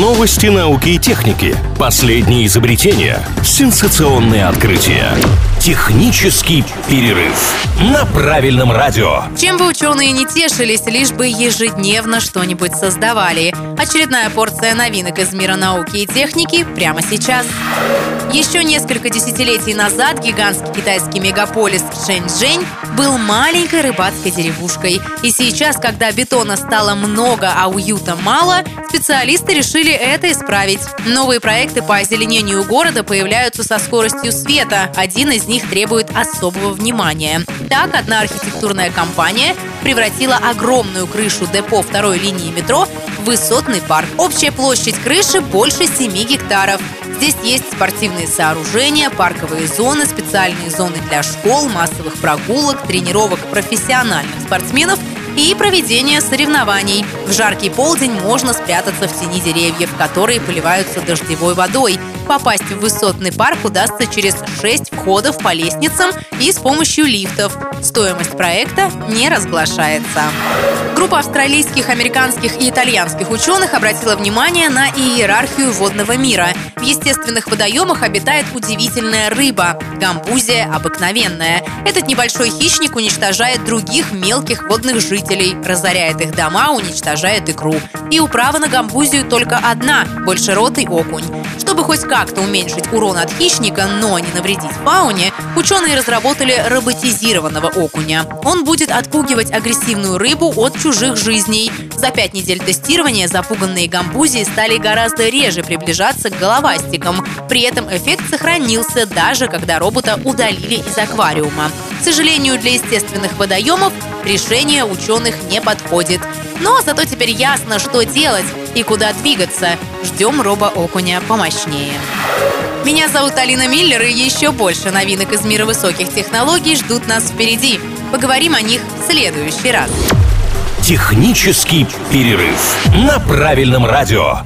Новости науки и техники. Последние изобретения. Сенсационные открытия. Технический перерыв на правильном радио. Чем бы ученые не тешились, лишь бы ежедневно что-нибудь создавали. Очередная порция новинок из мира науки и техники прямо сейчас. Еще несколько десятилетий назад гигантский китайский мегаполис Шэньчжэнь был маленькой рыбацкой деревушкой. И сейчас, когда бетона стало много, а уюта мало, специалисты решили это исправить. Новые проекты по озеленению города появляются со скоростью света. Один из них требует особого внимания. Так, одна архитектурная компания превратила огромную крышу депо второй линии метро в высотный парк. Общая площадь крыши больше 7 гектаров. Здесь есть спортивные сооружения, парковые зоны, специальные зоны для школ, массовых прогулок, тренировок профессиональных спортсменов и проведение соревнований. В жаркий полдень можно спрятаться в тени деревьев, которые поливаются дождевой водой. Попасть в высотный парк удастся через 6 входов по лестницам и с помощью лифтов. Стоимость проекта не разглашается. Группа австралийских, американских и итальянских ученых обратила внимание на иерархию водного мира. В естественных водоемах обитает удивительная рыба – гамбузия обыкновенная. Этот небольшой хищник уничтожает других мелких водных жителей, разоряет их дома, уничтожает икру. И управа на гамбузию только одна – большеротый окунь. Чтобы хоть как-то уменьшить урон от хищника, но не навредить фауне, ученые разработали роботизированного окуня. Он будет отпугивать агрессивную рыбу от чужих жизней. За пять недель тестирования запуганные гамбузии стали гораздо реже приближаться к головастикам. При этом эффект сохранился даже когда робота удалили из аквариума. К сожалению, для естественных водоемов решение ученых не подходит. Но зато теперь ясно, что делать и куда двигаться. Ждем робо-окуня помощнее. Меня зовут Алина Миллер, и еще больше новинок из мира высоких технологий ждут нас впереди. Поговорим о них в следующий раз. Технический перерыв на правильном радио.